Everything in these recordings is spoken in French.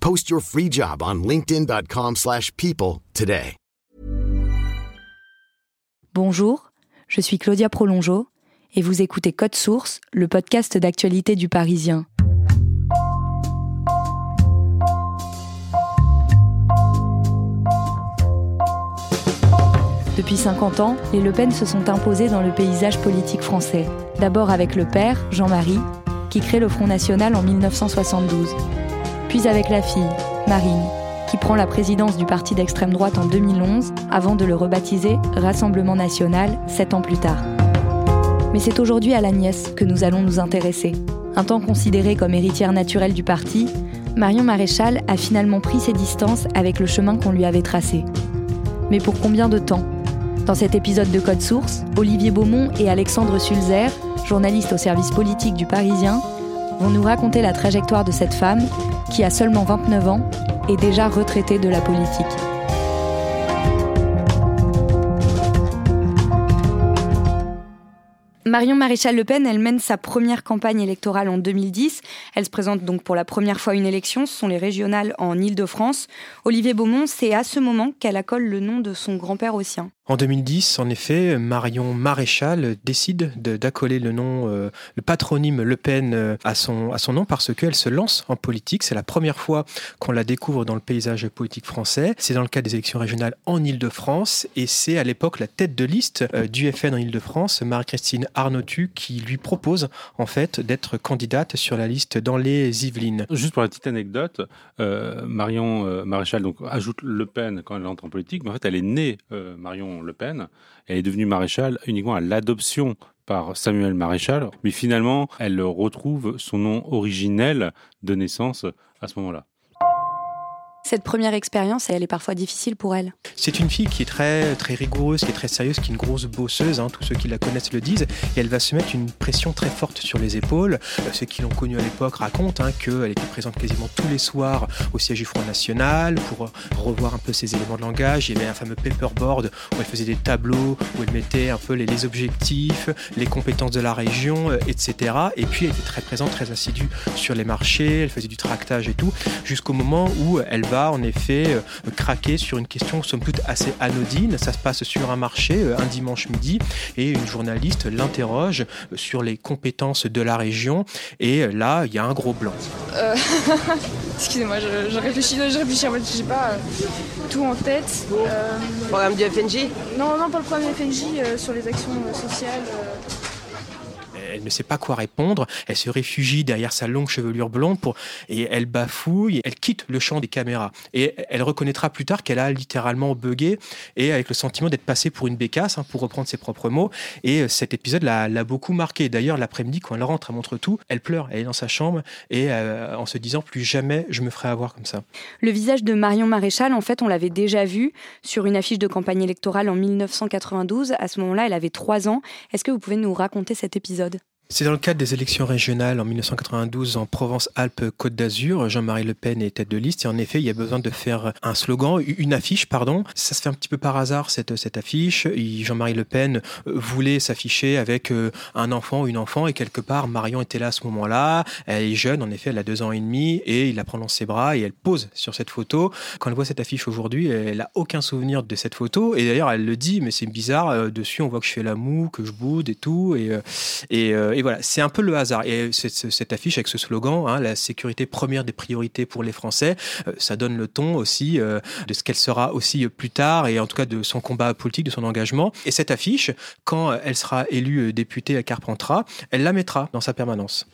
Post your free job on linkedin.com/people slash people today. Bonjour, je suis Claudia Prolongeau et vous écoutez Code Source, le podcast d'actualité du Parisien. Depuis 50 ans, les Le Pen se sont imposés dans le paysage politique français. D'abord avec le père, Jean-Marie, qui crée le Front National en 1972. Puis avec la fille, Marine, qui prend la présidence du parti d'extrême droite en 2011, avant de le rebaptiser Rassemblement National sept ans plus tard. Mais c'est aujourd'hui à la nièce que nous allons nous intéresser. Un temps considérée comme héritière naturelle du parti, Marion Maréchal a finalement pris ses distances avec le chemin qu'on lui avait tracé. Mais pour combien de temps? Dans cet épisode de Code Source, Olivier Beaumont et Alexandre Sulzer, journalistes au service politique du Parisien, vont nous raconter la trajectoire de cette femme qui a seulement 29 ans et déjà retraitée de la politique. Marion Maréchal Le Pen, elle mène sa première campagne électorale en 2010. Elle se présente donc pour la première fois une élection. Ce sont les régionales en Ile-de-France. Olivier Beaumont, c'est à ce moment qu'elle accole le nom de son grand-père au sien. En 2010, en effet, Marion Maréchal décide d'accoler le nom, euh, le patronyme Le Pen euh, à son, à son nom parce qu'elle se lance en politique. C'est la première fois qu'on la découvre dans le paysage politique français. C'est dans le cadre des élections régionales en Ile-de-France et c'est à l'époque la tête de liste euh, du FN en Ile-de-France, Marie-Christine Arnautu, qui lui propose en fait d'être candidate sur la liste dans les Yvelines. Juste pour la petite anecdote, Marion Maréchal donc, ajoute Le Pen quand elle entre en politique, mais en fait elle est née Marion le Pen. Elle est devenue maréchale uniquement à l'adoption par Samuel Maréchal, mais finalement, elle retrouve son nom originel de naissance à ce moment-là. Cette première expérience, elle est parfois difficile pour elle. C'est une fille qui est très, très rigoureuse, qui est très sérieuse, qui est une grosse bosseuse, hein, tous ceux qui la connaissent le disent, et elle va se mettre une pression très forte sur les épaules. Euh, ceux qui l'ont connue à l'époque racontent hein, qu'elle était présente quasiment tous les soirs au siège du Front National pour euh, revoir un peu ses éléments de langage. Il y avait un fameux paperboard où elle faisait des tableaux, où elle mettait un peu les, les objectifs, les compétences de la région, euh, etc. Et puis elle était très présente, très assidue sur les marchés, elle faisait du tractage et tout, jusqu'au moment où elle va en effet euh, craquer sur une question somme toute assez anodine. Ça se passe sur un marché euh, un dimanche midi et une journaliste l'interroge euh, sur les compétences de la région et là il y a un gros blanc. Excusez-moi, je, réfléchis, je réfléchis, j'ai pas tout en tête. Le programme du FNJ Non, non, pas le programme du FNJ sur les actions sociales elle ne sait pas quoi répondre, elle se réfugie derrière sa longue chevelure blonde pour, et elle bafouille, elle quitte le champ des caméras. Et elle reconnaîtra plus tard qu'elle a littéralement bugué et avec le sentiment d'être passée pour une bécasse, hein, pour reprendre ses propres mots. Et euh, cet épisode l'a beaucoup marqué. D'ailleurs, l'après-midi, quand elle rentre, elle montre tout, elle pleure, elle est dans sa chambre et euh, en se disant plus jamais je me ferai avoir comme ça. Le visage de Marion Maréchal, en fait, on l'avait déjà vu sur une affiche de campagne électorale en 1992. À ce moment-là, elle avait trois ans. Est-ce que vous pouvez nous raconter cet épisode? C'est dans le cadre des élections régionales en 1992 en Provence-Alpes-Côte d'Azur. Jean-Marie Le Pen est tête de liste et en effet, il y a besoin de faire un slogan, une affiche, pardon. Ça se fait un petit peu par hasard, cette, cette affiche. Jean-Marie Le Pen euh, voulait s'afficher avec euh, un enfant une enfant et quelque part, Marion était là à ce moment-là. Elle est jeune, en effet, elle a deux ans et demi et il la prend dans ses bras et elle pose sur cette photo. Quand elle voit cette affiche aujourd'hui, elle a aucun souvenir de cette photo et d'ailleurs, elle le dit, mais c'est bizarre. Euh, dessus, on voit que je fais la moue, que je boude et tout. Et, Et voilà, c'est un peu le hasard. Et cette affiche avec ce slogan, hein, la sécurité première des priorités pour les Français, euh, ça donne le ton aussi de ce qu'elle sera aussi plus tard, et en tout cas de son combat politique, de son engagement. Et cette affiche, quand elle sera élue députée à Carpentras, elle la mettra dans sa permanence.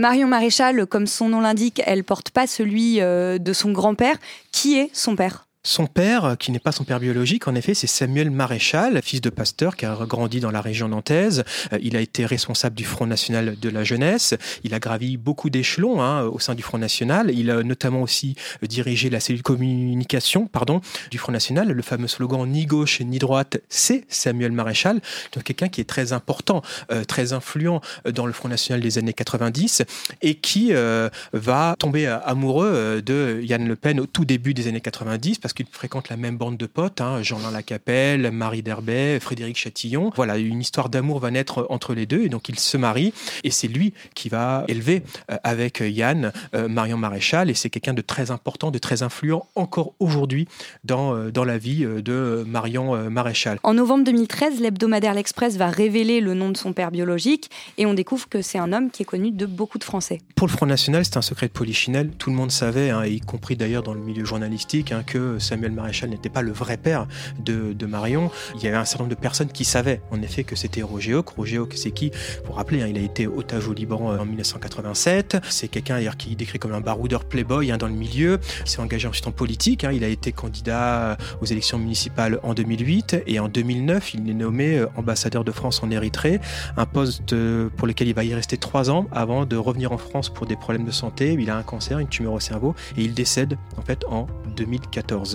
Marion Maréchal, comme son nom l'indique, elle porte pas celui euh, de son grand-père. Qui est son père? Son père, qui n'est pas son père biologique, en effet, c'est Samuel Maréchal, fils de pasteur qui a grandi dans la région nantaise. Euh, il a été responsable du Front National de la jeunesse. Il a gravi beaucoup d'échelons hein, au sein du Front National. Il a notamment aussi dirigé la cellule communication pardon, du Front National. Le fameux slogan ni gauche ni droite, c'est Samuel Maréchal. Donc quelqu'un qui est très important, euh, très influent dans le Front National des années 90 et qui euh, va tomber amoureux de Yann Le Pen au tout début des années 90 parce qu'ils fréquentent la même bande de potes, hein, Jean-Lin Lacapelle, Marie Derbet, Frédéric Chatillon. Voilà, une histoire d'amour va naître entre les deux et donc ils se marient et c'est lui qui va élever euh, avec Yann euh, Marion Maréchal et c'est quelqu'un de très important, de très influent encore aujourd'hui dans, euh, dans la vie de Marion Maréchal. En novembre 2013, l'hebdomadaire L'Express va révéler le nom de son père biologique et on découvre que c'est un homme qui est connu de beaucoup de Français. Pour le Front National, c'est un secret de polichinelle. Tout le monde savait, hein, y compris d'ailleurs dans le milieu journalistique, hein, que Samuel Maréchal n'était pas le vrai père de, Marion. Il y avait un certain nombre de personnes qui savaient en effet que c'était Roger Hawk. Roger Hawk, c'est qui? Pour rappeler, hein, il a été otage au Liban en 1987. C'est quelqu'un qui est décrit comme un baroudeur playboy hein, dans le milieu. Il s'est engagé ensuite en politique. Hein. Il a été candidat aux élections municipales en 2008 et en 2009, il est nommé euh, ambassadeur de France en Érythrée, un poste euh, pour lequel il va y rester trois ans avant de revenir en France pour des problèmes de santé. Il a un cancer, une tumeur au cerveau et il décède en fait en 2014.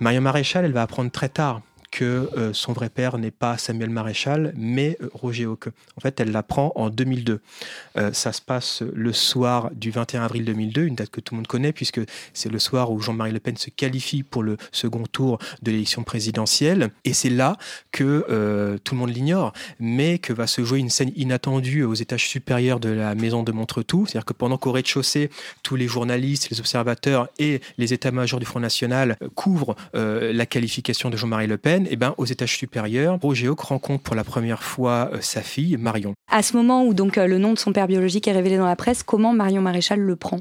Marion Maréchal, elle va apprendre très tard que euh, son vrai père n'est pas Samuel Maréchal, mais euh, Roger Hauque. En fait, elle l'apprend en 2002. Euh, ça se passe le soir du 21 avril 2002, une date que tout le monde connaît, puisque c'est le soir où Jean-Marie Le Pen se qualifie pour le second tour de l'élection présidentielle. Et c'est là que tout le monde l'ignore, mais que va se jouer une scène inattendue aux étages supérieurs de la maison de Montretout. C'est-à-dire que pendant qu'au rez-de-chaussée, tous les journalistes, les observateurs et les états-majors du Front National couvrent la qualification de Jean-Marie Le Pen, et eh ben, aux étages supérieurs, Roger rencontre pour la première fois euh, sa fille, Marion. À ce moment où donc euh, le nom de son père biologique est révélé dans la presse, comment Marion Maréchal le prend?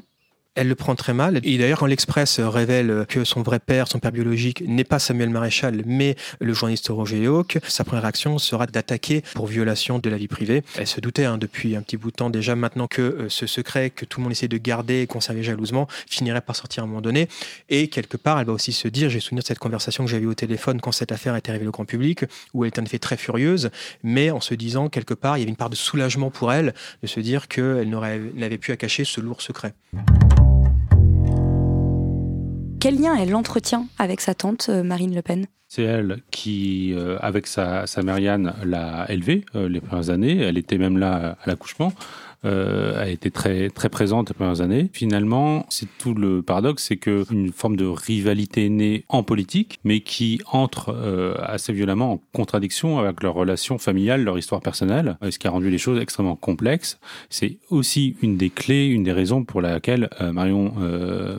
Elle le prend très mal. Et d'ailleurs, quand l'Express révèle que son vrai père, son père biologique, n'est pas Samuel Maréchal, mais le journaliste Roger Hawk, sa première action sera d'attaquer pour violation de la vie privée. Elle se doutait hein, depuis un petit bout de temps déjà maintenant que euh, ce secret que tout le monde essaie de garder et conserver jalousement finirait par sortir à un moment donné. Et quelque part, elle va aussi se dire, j'ai souvenir de cette conversation que j'avais au téléphone quand cette affaire a été révélée au grand public, où elle était en effet très furieuse, mais en se disant quelque part, il y avait une part de soulagement pour elle de se dire qu'elle n'avait plus à cacher ce lourd secret. Quel lien elle entretient avec sa tante euh, Marine Le Pen? C'est elle qui, euh, avec sa, sa Marianne, l'a élevée euh, les premières années. Elle était même là à l'accouchement euh, a été très très présente les premières années. Finalement, c'est tout le paradoxe, c'est que une forme de rivalité née en politique, mais qui entre euh, assez violemment en contradiction avec leur relation familiale, leur histoire personnelle, euh, ce qui a rendu les choses extrêmement complexes. C'est aussi une des clés, une des raisons pour laquelle euh, Marion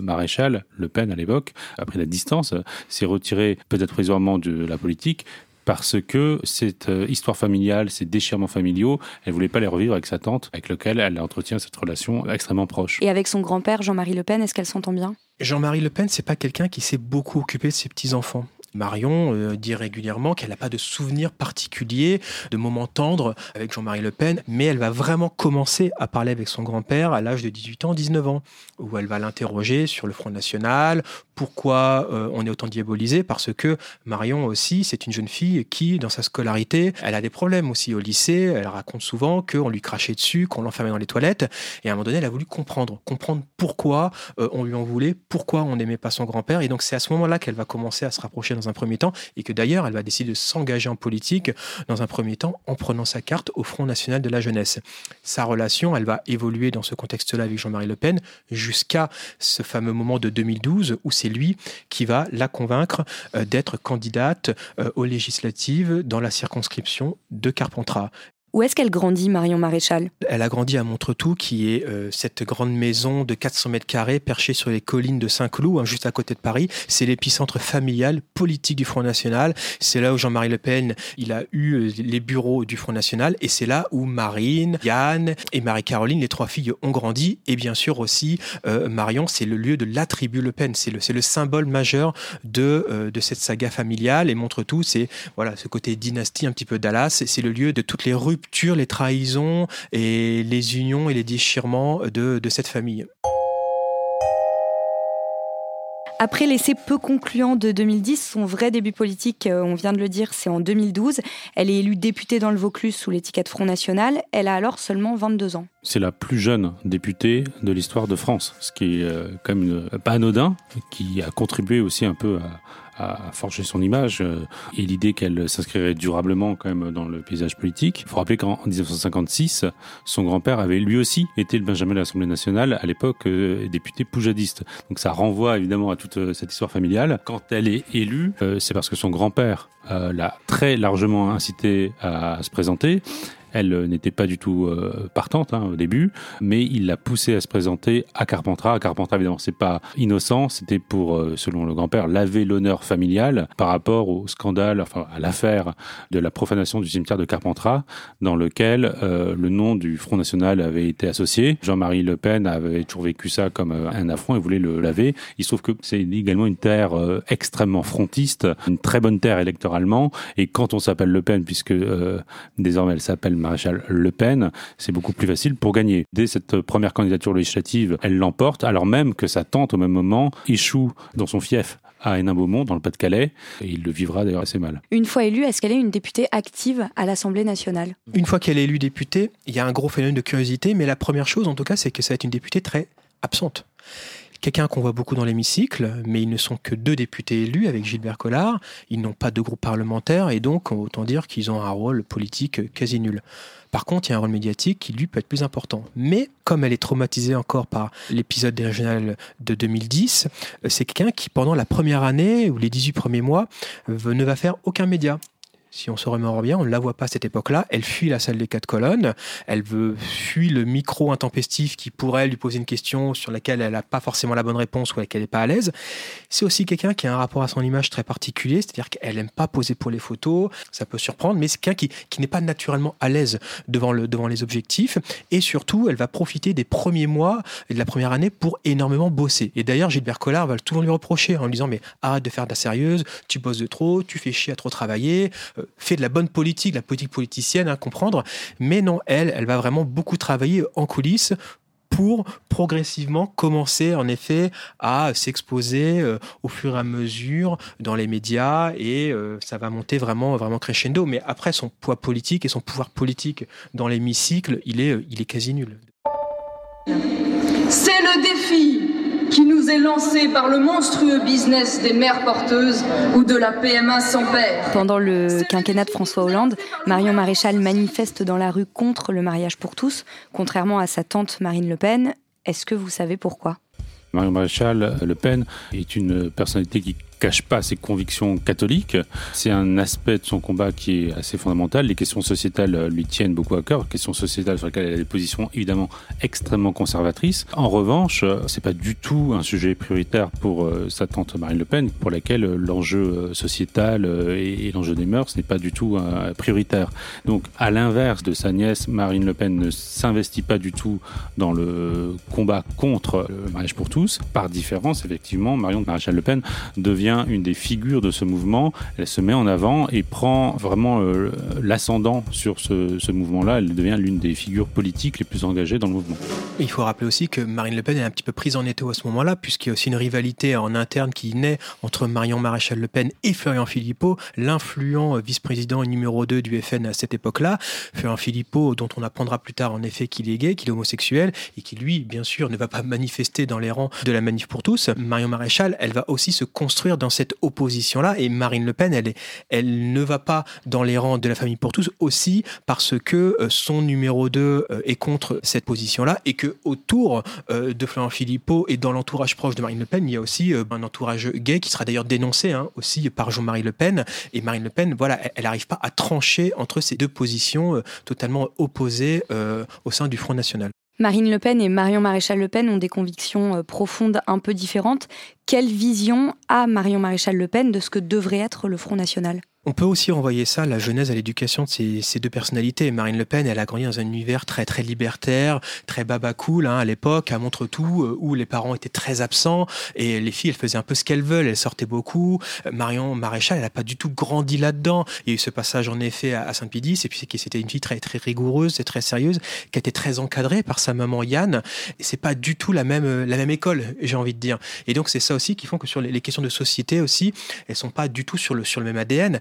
Maréchal, Le Pen à l'époque, a pris la distance, s'est retirée peut-être provisoirement de la politique, parce que cette euh, histoire familiale, ces déchirements familiaux, elle voulait pas les revivre avec sa tante, avec laquelle elle entretient cette relation extrêmement proche. Et avec son grand-père, Jean-Marie Le Pen, est-ce qu'elle s'entend bien? Jean-Marie Le Pen, c'est pas quelqu'un qui s'est beaucoup occupé de ses petits-enfants. Marion euh, dit régulièrement qu'elle n'a pas de souvenir particulier de moments tendres avec Jean-Marie Le Pen, mais elle va vraiment commencer à parler avec son grand-père à l'âge de 18 ans, 19 ans, où elle va l'interroger sur le Front National, pourquoi euh, on est autant diabolisé, parce que Marion aussi, c'est une jeune fille qui, dans sa scolarité, elle a des problèmes aussi au lycée, elle raconte souvent qu'on lui crachait dessus, qu'on l'enfermait dans les toilettes, et à un moment donné, elle a voulu comprendre, comprendre pourquoi euh, on lui en voulait, pourquoi on n'aimait pas son grand-père, et donc c'est à ce moment-là qu'elle va commencer à se rapprocher un premier temps, et que d'ailleurs, elle va décider de s'engager en politique dans un premier temps en prenant sa carte au Front National de la Jeunesse. Sa relation, elle va évoluer dans ce contexte-là avec Jean-Marie Le Pen jusqu'à ce fameux moment de 2012 où c'est lui qui va la convaincre euh, d'être candidate euh, aux législatives dans la circonscription de Carpentras. Où est-ce qu'elle grandit, Marion Maréchal? Elle a grandi à Montretout, qui est euh, cette grande maison de 400 mètres carrés perchée sur les collines de Saint-Cloud, hein, juste à côté de Paris. C'est l'épicentre familial politique du Front National. C'est là où Jean-Marie Le Pen, il a eu euh, les bureaux du Front National, et c'est là où Marine, Yann et Marie-Caroline, les trois filles, ont grandi. Et bien sûr aussi, euh, Marion, c'est le lieu de la tribu Le Pen. C'est le, le symbole majeur de, de cette saga familiale. Et Montretout, c'est voilà ce côté dynastie un petit peu Dallas. C'est le lieu de toutes les rues les trahisons et les unions et les déchirements de, de cette famille. Après l'essai peu concluant de 2010, son vrai début politique, euh, on vient de le dire, c'est en 2012. Elle est élue députée dans le Vaucluse sous l'étiquette Front National. Elle a alors seulement 22 ans. C'est la plus jeune députée de l'histoire de France, ce qui est euh, quand même pas anodin, qui a contribué aussi un peu à, a forgé son image euh, et l'idée qu'elle s'inscrirait durablement quand même dans le paysage politique. Il faut rappeler qu'en 1956, son grand-père avait lui aussi été le Benjamin de l'Assemblée nationale, à l'époque euh, député poujadiste. Donc ça renvoie évidemment à toute euh, cette histoire familiale. Quand elle est élue, c'est parce que son grand-père l'a très largement incité à se présenter elle euh, n'était pas du tout euh, partante hein, au début, mais il l'a poussée à se présenter à Carpentras. À Carpentras, évidemment, c'est pas innocent. C'était pour, euh, selon le grand-père, laver l'honneur familial par rapport au scandale, enfin à l'affaire de la profanation du cimetière de Carpentras, dans lequel le nom du Front National avait été associé. Jean-Marie Le Pen avait toujours vécu ça comme un affront et voulait le laver. Il se trouve que c'est également une terre extrêmement frontiste, une très bonne terre électoralement. Et quand on s'appelle Le Pen, puisque désormais elle s'appelle maréchal Le Pen, c'est beaucoup plus facile pour gagner. Dès cette première candidature législative, elle l'emporte, alors même que sa tante, au même moment, échoue dans son fief à Hénin-Beaumont, dans le Pas-de-Calais, et il le vivra d'ailleurs assez mal. Une fois élue, est-ce qu'elle est une députée active à l'Assemblée nationale? Une fois qu'elle est élue députée, il y a un gros phénomène de curiosité, mais la première chose, en tout cas, c'est que ça va être une députée très absente quelqu'un qu'on voit beaucoup dans l'hémicycle, mais ils ne sont que deux députés élus avec Gilbert Collard. Ils n'ont pas de groupe parlementaire et donc autant dire qu'ils ont un rôle politique quasi nul. Par contre, il y a un rôle médiatique qui lui peut être plus important. Mais comme elle est traumatisée encore par l'épisode des régionales de 2010, c'est quelqu'un qui pendant la première année ou les 18 premiers mois ne va faire aucun média si on se remémore bien, on ne la voit pas à cette époque-là. Elle fuit la salle des quatre colonnes. Elle veut fuit le micro intempestif qui pourrait lui poser une question sur laquelle elle n'a pas forcément la bonne réponse ou laquelle elle n'est pas à l'aise. C'est aussi quelqu'un qui a un rapport à son image très particulier, c'est-à-dire qu'elle n'aime pas poser pour les photos. Ça peut surprendre, mais c'est quelqu'un qui, qui n'est pas naturellement à l'aise devant, le, devant les objectifs. Et surtout, elle va profiter des premiers mois et de la première année pour énormément bosser. Et d'ailleurs, Gilbert Collard va toujours lui reprocher en lui disant Mais arrête de faire de la sérieuse, tu bosses de trop, tu fais chier à trop travailler. Euh, fait de la bonne politique, la politique politicienne, à hein, comprendre. Mais non, elle, elle va vraiment beaucoup travailler en coulisses pour progressivement commencer en effet à s'exposer euh, au fur et à mesure dans les médias et euh, ça va monter vraiment vraiment crescendo mais après son poids politique et son pouvoir politique dans l'hémicycle il est il est quasi nul. C'est le défi nous est lancé par le monstrueux business des mères porteuses ou de la PMA sans père. Pendant le quinquennat de François Hollande, Marion Maréchal manifeste dans la rue contre le mariage pour tous, contrairement à sa tante Marine Le Pen. Est-ce que vous savez pourquoi? Marion Maréchal Le Pen est une personnalité qui cache pas ses convictions catholiques. C'est un aspect de son combat qui est assez fondamental. Les questions sociétales lui tiennent beaucoup à cœur, questions sociétales sur lesquelles elle a des positions évidemment extrêmement conservatrices. En revanche, c'est pas du tout un sujet prioritaire pour euh, sa tante Marine Le Pen, pour laquelle euh, l'enjeu euh, sociétal et, l'enjeu des mœurs n'est pas du tout prioritaire. Donc, à l'inverse de sa nièce, Marine Le Pen ne s'investit pas du tout dans le combat contre le mariage pour tous. Par différence, effectivement, Marion Maréchal Le Pen devient une des figures de ce mouvement. Elle se met en avant et prend vraiment euh, l'ascendant sur ce, mouvement-là. Elle devient l'une des figures politiques les plus engagées dans le mouvement. Il faut rappeler aussi que Marine Le Pen est un petit peu prise en étau à ce moment-là, puisqu'il y a aussi une rivalité en interne qui naît entre Marion Maréchal Le Pen et Florian Philippot, l'influent vice-président numéro 2 du FN à cette époque-là. Florian Philippot, dont on apprendra plus tard en effet qu'il est gay, qu'il est homosexuel, et qui lui, bien sûr, ne va pas manifester dans les rangs de la manif pour tous. Marion Maréchal, elle va aussi se construire dans cette opposition-là. Et Marine Le Pen, elle, ne va pas dans les rangs de la famille pour tous aussi parce que euh, son numéro 2 euh, est contre cette position-là et que autour de Florent Philippot et dans l'entourage proche de Marine Le Pen, il y a aussi un entourage gay qui sera d'ailleurs dénoncé hein, aussi par Jean-Marie Le Pen. Et Marine Le Pen, voilà, elle n'arrive pas à trancher entre ces deux positions totalement opposées au sein du Front National. Marine Le Pen et Marion Maréchal Le Pen ont des convictions euh, profondes un peu différentes. Quelle vision a Marion Maréchal Le Pen de ce que devrait être le Front National? On peut aussi renvoyer ça, la jeunesse, à l'éducation de ces, deux personnalités. Marine Le Pen, elle a grandi dans un univers très très libertaire, très baba cool hein, à l'époque, à montre tout, euh, où les parents étaient très absents et les filles, elles faisaient un peu ce qu'elles veulent, elles sortaient beaucoup. Euh, Marion Maréchal, elle n'a pas du tout grandi là-dedans. Il y a eu ce passage en effet à, Saint-Pédis, et puis c'était une fille très très rigoureuse et très sérieuse, qui était très encadrée par sa maman Yann. Et c'est pas du tout la même la même école, j'ai envie de dire. Et donc c'est ça aussi qui font que sur les, les questions de société aussi, elles sont pas du tout sur le sur le même ADN.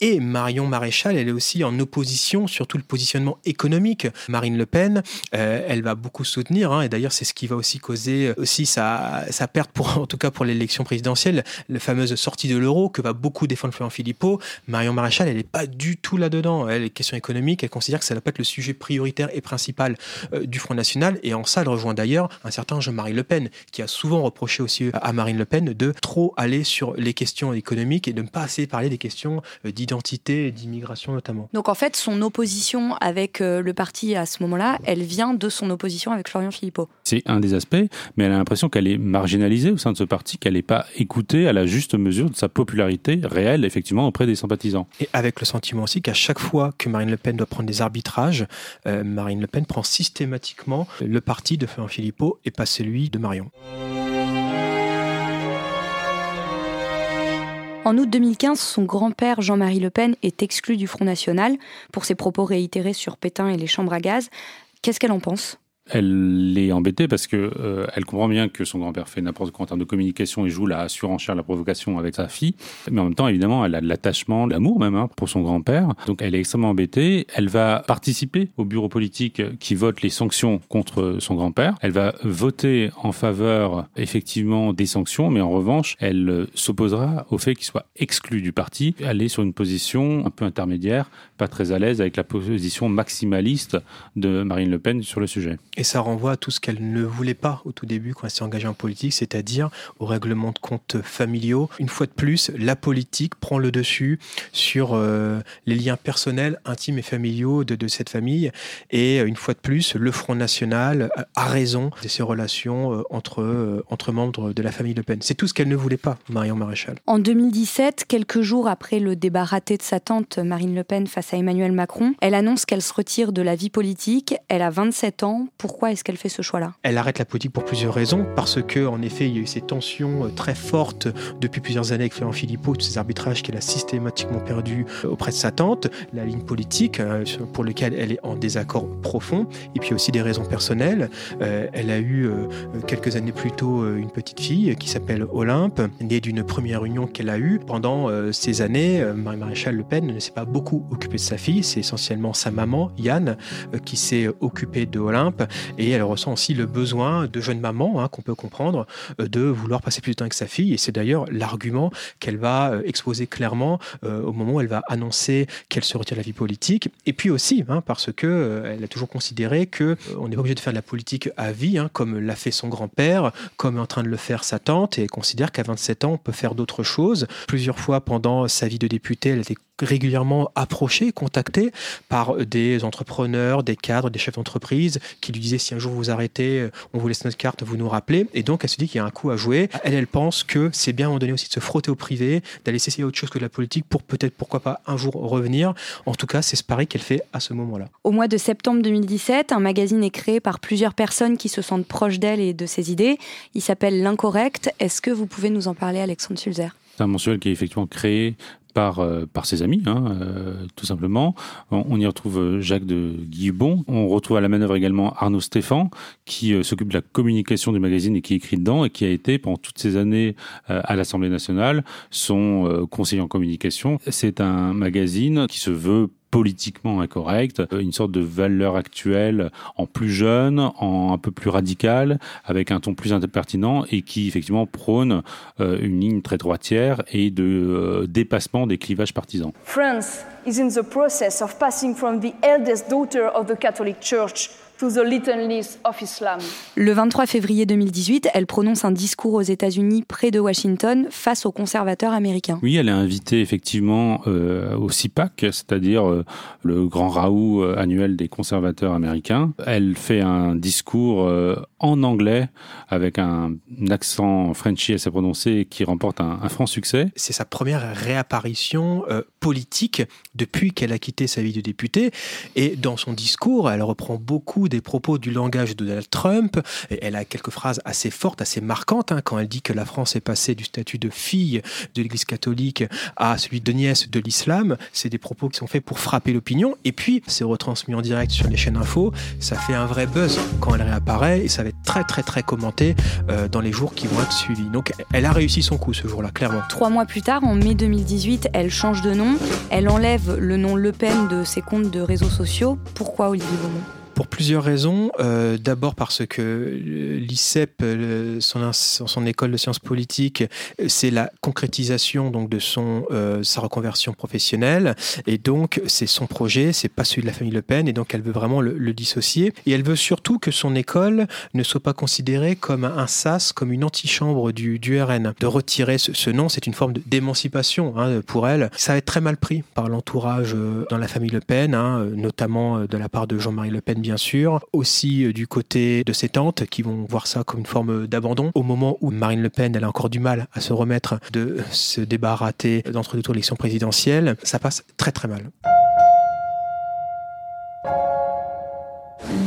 Et Marion Maréchal, elle est aussi en opposition sur tout le positionnement économique. Marine Le Pen, euh, elle va beaucoup soutenir, hein, et d'ailleurs c'est ce qui va aussi causer aussi sa, sa perte, pour, en tout cas pour l'élection présidentielle, la fameuse sortie de l'euro que va beaucoup défendre Florent Philippot. Marion Maréchal, elle n'est pas du tout là-dedans. Elle, les questions économiques, elle considère que ça ne doit pas être le sujet prioritaire et principal euh, du Front National, et en ça, elle rejoint d'ailleurs un certain Jean-Marie Le Pen, qui a souvent reproché aussi à Marine Le Pen de trop aller sur les questions économiques et de ne pas assez parler des questions euh, d'identité et d'immigration notamment. Donc en fait, son opposition avec euh, le parti à ce moment-là, elle vient de son opposition avec Florian Philippot. C'est un des aspects, mais elle a l'impression qu'elle est marginalisée au sein de ce parti, qu'elle n'est pas écoutée à la juste mesure de sa popularité réelle, effectivement, auprès des sympathisants. Et avec le sentiment aussi qu'à chaque fois que Marine Le Pen doit prendre des arbitrages, euh, Marine Le Pen prend systématiquement le parti de Florian Philippot et pas celui de Marion. En août 2015, son grand-père Jean-Marie Le Pen est exclu du Front National pour ses propos réitérés sur Pétain et les chambres à gaz. Qu'est-ce qu'elle en pense? Elle est embêtée parce que euh, elle comprend bien que son grand-père fait n'importe quoi en termes de communication et joue la surenchère, la provocation avec sa fille. Mais en même temps, évidemment, elle a de l'attachement, l'amour même hein, pour son grand-père. Donc elle est extrêmement embêtée. Elle va participer au bureau politique qui vote les sanctions contre son grand-père. Elle va voter en faveur effectivement des sanctions, mais en revanche, elle euh, s'opposera au fait qu'il soit exclu du parti. Elle est sur une position un peu intermédiaire, pas très à l'aise avec la position maximaliste de Marine Le Pen sur le sujet. Et ça renvoie à tout ce qu'elle ne voulait pas au tout début quand elle s'est engagée en politique, c'est-à-dire au règlement de comptes familiaux. Une fois de plus, la politique prend le dessus sur euh, les liens personnels, intimes et familiaux de, cette famille. Et euh, une fois de plus, le Front National a raison de ces relations euh, entre, entre membres de la famille Le Pen. C'est tout ce qu'elle ne voulait pas, Marion Maréchal. En 2017, quelques jours après le débat raté de sa tante Marine Le Pen face à Emmanuel Macron, elle annonce qu'elle se retire de la vie politique. Elle a 27 ans. Pour pourquoi est-ce qu'elle fait ce choix-là? Elle arrête la politique pour plusieurs raisons. Parce que, en effet, il y a eu ces tensions euh, très fortes depuis plusieurs années avec Florent Philippot, tous ces arbitrages qu'elle a systématiquement perdus euh, auprès de sa tante, la ligne politique euh, pour laquelle elle est en désaccord profond, et puis aussi des raisons personnelles. Elle a eu quelques années plus tôt une petite fille qui s'appelle Olympe, née d'une première union qu'elle a eue. Pendant ces années, Marie-Maréchal Le Pen ne s'est pas beaucoup occupée de sa fille, c'est essentiellement sa maman, Yann, qui s'est occupée de Olympe et elle ressent aussi le besoin de jeune maman, hein, qu'on peut comprendre, euh, de vouloir passer plus de temps avec sa fille. Et c'est d'ailleurs l'argument qu'elle va euh, exposer clairement euh, au moment où elle va annoncer qu'elle se retire de la vie politique. Et puis aussi, hein, parce que elle a toujours considéré que on n'est pas obligé de faire de la politique à vie, hein, comme l'a fait son grand-père, comme est en train de le faire sa tante, et considère qu'à 27 ans, on peut faire d'autres choses. Plusieurs fois pendant sa vie de députée, elle était régulièrement approché, contacté par des entrepreneurs, des cadres, des chefs d'entreprise qui lui disaient si un jour vous arrêtez, euh, on vous laisse notre carte, vous nous rappelez. Et donc elle se dit qu'il y a un coup à jouer. Elle, elle pense que c'est bien à un moment donné aussi de se frotter au privé, d'aller s'essayer autre chose que de la politique pour peut-être, pourquoi pas, un jour revenir. En tout cas, c'est ce pari qu'elle fait à ce moment-là. Au mois de septembre 2017, un magazine est créé par plusieurs personnes qui se sentent proches d'elle et de ses idées. Il s'appelle L'Incorrect. Est-ce que vous pouvez nous en parler, Alexandre Sulzer? C'est un mensuel qui est effectivement créé par, euh, par ses amis, hein, euh, tout simplement. On, y retrouve euh, Jacques de Guillebon. On retrouve à la manœuvre également Arnaud Stéphan, qui s'occupe de la communication du magazine et qui écrit dedans et qui a été pendant toutes ces années à l'Assemblée nationale son conseiller en communication. C'est un magazine qui se veut politiquement incorrect, euh, une sorte de valeur actuelle en plus jeune, en un peu plus radical, avec un ton plus impertinent et qui effectivement prône euh, une ligne très droitière et de euh, dépassement des clivages partisans. France is in the process of passing from the eldest daughter of the Catholic Church le 23 février 2018, elle prononce un discours aux États-Unis près de Washington face aux conservateurs américains. Oui, elle est invitée effectivement euh, au CIPAC, c'est-à-dire euh, le grand raout euh, annuel des conservateurs américains. Elle fait un discours en anglais avec un accent Frenchy assez prononcé qui remporte un, franc succès. C'est sa première réapparition politique depuis qu'elle a quitté sa vie de députée et dans son discours, elle reprend beaucoup des propos du langage de Donald Trump. Et elle a quelques phrases assez fortes, assez marquantes, hein, quand elle dit que la France est passée du statut de fille de l'Église catholique à celui de nièce de l'islam. C'est des propos qui sont faits pour frapper l'opinion. Et puis, c'est retransmis en direct sur les chaînes info. Ça fait un vrai buzz quand elle réapparaît et ça va être très, très, très commenté euh, dans les jours qui vont être suivis. Donc, elle a réussi son coup ce jour-là, clairement. Trois mois plus tard, en mai 2018, elle change de nom. Elle enlève le nom Le Pen de ses comptes de réseaux sociaux. Pourquoi Olivier Beaumont? Pour plusieurs raisons. Euh, d'abord parce que euh, l'ICEP, son, son, école de sciences politiques, c'est la concrétisation donc de son euh, sa reconversion professionnelle et donc c'est son projet, c'est pas celui de la famille Le Pen et donc elle veut vraiment le, dissocier et elle veut surtout que son école ne soit pas considérée comme un sas, comme une antichambre du, du RN. De retirer ce, nom, c'est une forme d'émancipation hein, pour elle. Ça va être très mal pris par l'entourage dans la famille Le Pen, hein, notamment de la part de Jean-Marie Le Pen bien sûr, aussi euh, du côté de ses tantes qui vont voir ça comme une forme d'abandon. Au moment où Marine Le Pen, a encore du mal à se remettre de ce débat raté d'entre-deux tours d'élection présidentielle, ça passe très très mal.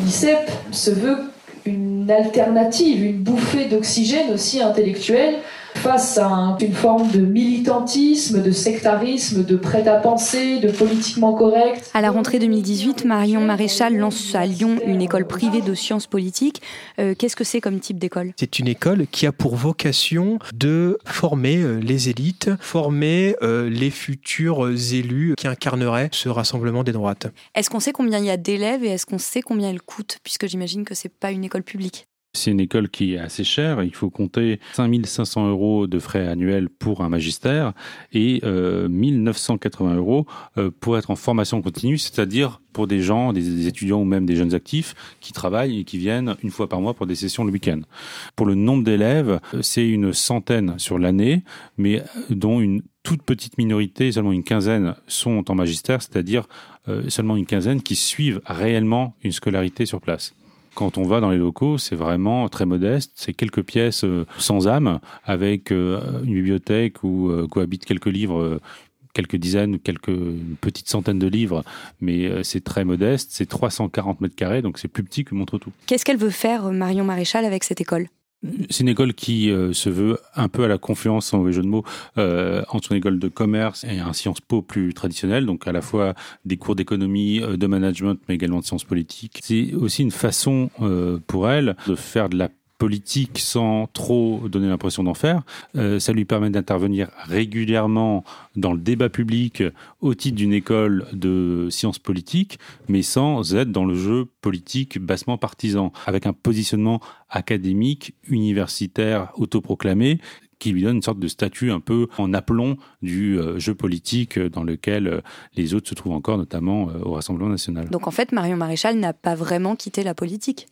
L'ICEP se veut une alternative, une bouffée d'oxygène aussi intellectuelle face à une forme de militantisme, de sectarisme, de prêt-à-penser, de politiquement correct. À la rentrée 2018, Marion Maréchal lance à Lyon une école privée de sciences politiques. Euh, qu'est-ce que c'est comme type d'école? C'est une école qui a pour vocation de former euh, les élites, former euh, les futurs élus qui incarneraient ce rassemblement des droites. Est-ce qu'on sait combien il y a d'élèves et est-ce qu'on sait combien elle coûte Puisque j'imagine que c'est pas une école publique. C'est une école qui est assez chère. Il faut compter 5500 euros de frais annuels pour un magistère et euh, 1980 euros euh, pour être en formation continue, c'est-à-dire pour des gens, des, étudiants ou même des jeunes actifs qui travaillent et qui viennent une fois par mois pour des sessions le week-end. Pour le nombre d'élèves, euh, c'est une centaine sur l'année, mais euh, dont une toute petite minorité, seulement une quinzaine, sont en magistère, c'est-à-dire seulement une quinzaine qui suivent réellement une scolarité sur place. Quand on va dans les locaux, c'est vraiment très modeste. C'est quelques pièces euh, sans âme, avec euh, une bibliothèque où euh, cohabitent quelques livres quelques dizaines, quelques petites centaines de livres, mais c'est très modeste. C'est 340 mètres carrés, donc c'est plus petit que Montretout. Qu'est-ce qu'elle veut faire, Marion Maréchal, avec cette école? C'est une école qui euh, se veut un peu à la confluence, sans mauvais jeu de mots, euh, entre une école de commerce et un Sciences Po plus traditionnel, donc à la fois des cours d'économie, euh, de management, mais également de sciences politiques. C'est aussi une façon pour elle de faire de la politique sans trop donner l'impression d'en faire. Euh, ça lui permet d'intervenir régulièrement dans le débat public au titre d'une école de sciences politiques, mais sans être dans le jeu politique bassement partisan, avec un positionnement académique, universitaire, autoproclamé, qui lui donne une sorte de statut un peu en aplomb du euh, jeu politique dans lequel euh, les autres se trouvent encore, notamment au Rassemblement national. Donc en fait, Marion Maréchal n'a pas vraiment quitté la politique.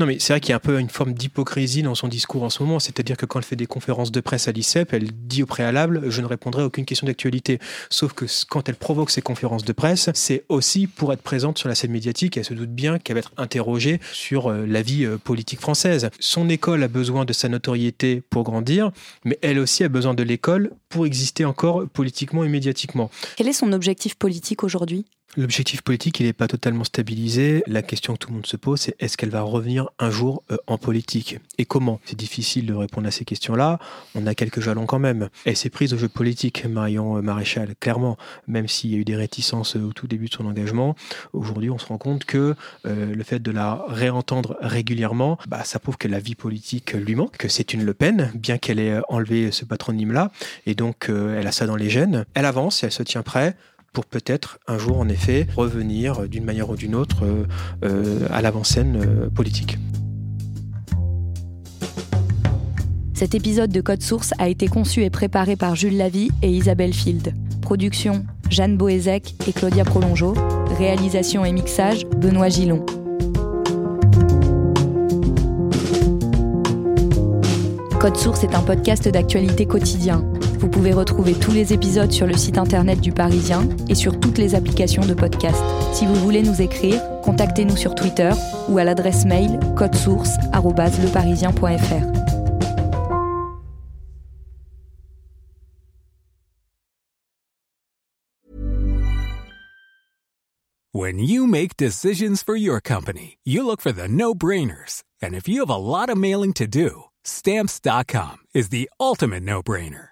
Non, mais c'est vrai qu'il y a un peu une forme d'hypocrisie dans son discours en ce moment. C'est-à-dire que quand elle fait des conférences de presse à l'ICEP, elle dit au préalable Je ne répondrai à aucune question d'actualité. Sauf que quand elle provoque ces conférences de presse, c'est aussi pour être présente sur la scène médiatique. Elle se doute bien qu'elle va être interrogée sur euh, la vie euh, politique française. Son école a besoin de sa notoriété pour grandir, mais elle aussi a besoin de l'école pour exister encore politiquement et médiatiquement. Quel est son objectif politique aujourd'hui? L'objectif politique, il n'est pas totalement stabilisé. La question que tout le monde se pose, c'est est-ce qu'elle va revenir un jour euh, en politique? Et comment? C'est difficile de répondre à ces questions-là. On a quelques jalons quand même. Elle s'est prise au jeu politique, Marion euh, Maréchal, clairement. Même s'il y a eu des réticences euh, au tout début de son engagement, aujourd'hui, on se rend compte que le fait de la réentendre régulièrement, bah, ça prouve que la vie politique lui manque, que c'est une Le Pen, bien qu'elle ait enlevé ce patronyme-là. Et donc, elle a ça dans les gènes. Elle avance, elle se tient prêt pour peut-être un jour, en effet, revenir d'une manière ou d'une autre à l'avant-scène politique. Cet épisode de Code Source a été conçu et préparé par Jules Lavie et Isabelle Field. Production Jeanne Boézek et Claudia Prolongeau. Réalisation et mixage Benoît Gillon. Code Source est un podcast d'actualité quotidien. Vous pouvez retrouver tous les épisodes sur le site internet du Parisien et sur toutes les applications de podcast. Si vous voulez nous écrire, contactez-nous sur Twitter ou à l'adresse mail codesource@leparisien.fr. When you make decisions for your company, you look for the no-brainers. And if you have a lot of mailing to do, Stamps.com is the ultimate no-brainer.